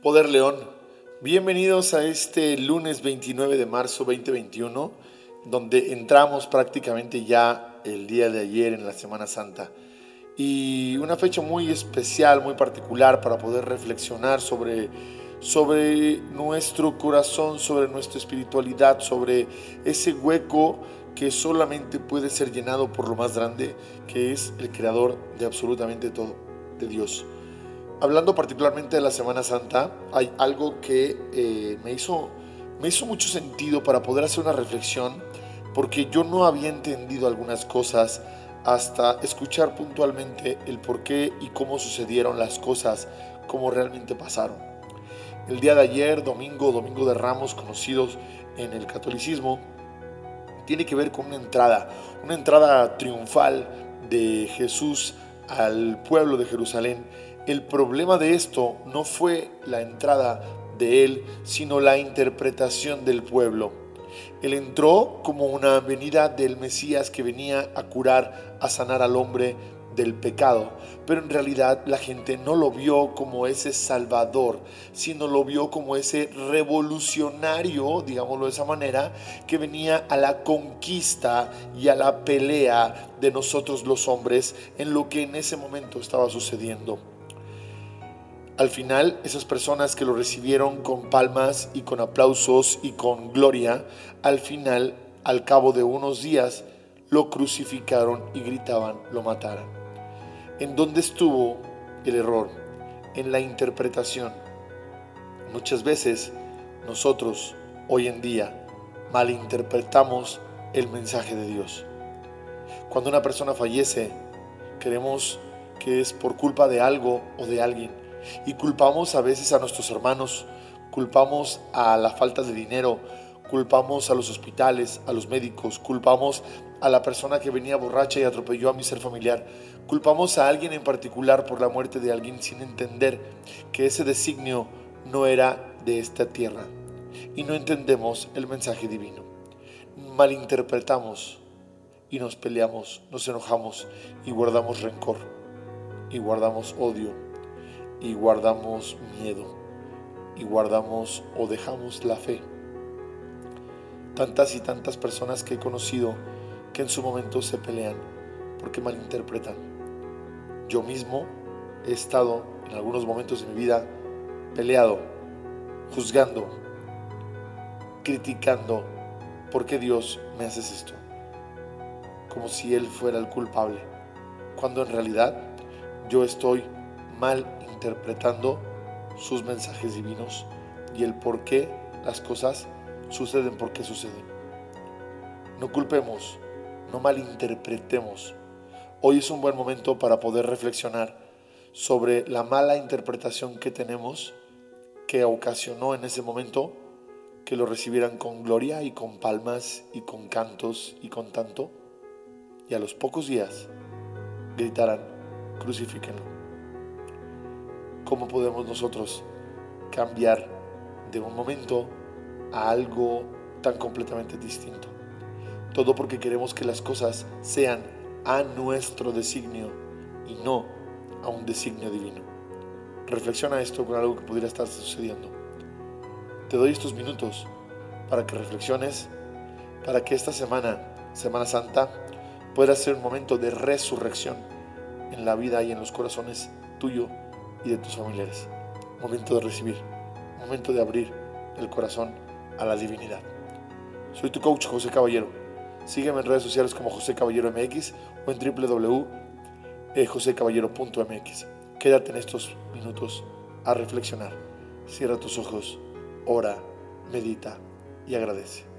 Poder León, bienvenidos a este lunes 29 de marzo 2021, donde entramos prácticamente ya el día de ayer en la Semana Santa. Y una fecha muy especial, muy particular para poder reflexionar sobre, sobre nuestro corazón, sobre nuestra espiritualidad, sobre ese hueco que solamente puede ser llenado por lo más grande, que es el creador de absolutamente todo, de Dios hablando particularmente de la Semana Santa, hay algo que eh, me, hizo, me hizo mucho sentido para poder hacer una reflexión, porque yo no había entendido algunas cosas hasta escuchar puntualmente el por qué y cómo sucedieron las cosas, cómo realmente pasaron. El día de ayer, domingo, domingo de Ramos, conocidos en el catolicismo, tiene que ver con una entrada, una entrada triunfal de Jesús al pueblo de Jerusalén el problema de esto no fue la entrada de él, sino la interpretación del pueblo. Él entró como una venida del Mesías que venía a curar, a sanar al hombre del pecado, pero en realidad la gente no lo vio como ese salvador, sino lo vio como ese revolucionario, digámoslo de esa manera, que venía a la conquista y a la pelea de nosotros los hombres en lo que en ese momento estaba sucediendo. Al final, esas personas que lo recibieron con palmas y con aplausos y con gloria, al final, al cabo de unos días, lo crucificaron y gritaban, lo mataran. ¿En dónde estuvo el error? En la interpretación. Muchas veces nosotros, hoy en día, malinterpretamos el mensaje de Dios. Cuando una persona fallece, creemos que es por culpa de algo o de alguien y culpamos a veces a nuestros hermanos, culpamos a la falta de dinero, culpamos a los hospitales, a los médicos, culpamos a la persona que venía borracha y atropelló a mi ser familiar, culpamos a alguien en particular por la muerte de alguien sin entender que ese designio no era de esta tierra y no entendemos el mensaje divino. Malinterpretamos y nos peleamos, nos enojamos y guardamos rencor y guardamos odio y guardamos miedo y guardamos o dejamos la fe. Tantas y tantas personas que he conocido que en su momento se pelean porque malinterpretan. Yo mismo he estado en algunos momentos de mi vida peleado, juzgando, criticando, ¿por qué Dios me haces esto? Como si Él fuera el culpable, cuando en realidad yo estoy mal interpretando sus mensajes divinos y el por qué las cosas suceden porque suceden. No culpemos, no malinterpretemos. Hoy es un buen momento para poder reflexionar sobre la mala interpretación que tenemos que ocasionó en ese momento que lo recibieran con gloria y con palmas y con cantos y con tanto y a los pocos días gritaran crucifíquenlo. ¿Cómo podemos nosotros cambiar de un momento a algo tan completamente distinto? Todo porque queremos que las cosas sean a nuestro designio y no a un designio divino. Reflexiona esto con algo que pudiera estar sucediendo. Te doy estos minutos para que reflexiones, para que esta semana, Semana Santa, pueda ser un momento de resurrección en la vida y en los corazones tuyo y de tus familiares. Momento de recibir, momento de abrir el corazón a la divinidad. Soy tu coach José Caballero. Sígueme en redes sociales como José Caballero MX o en www.josecaballero.mx. Quédate en estos minutos a reflexionar. Cierra tus ojos, ora, medita y agradece.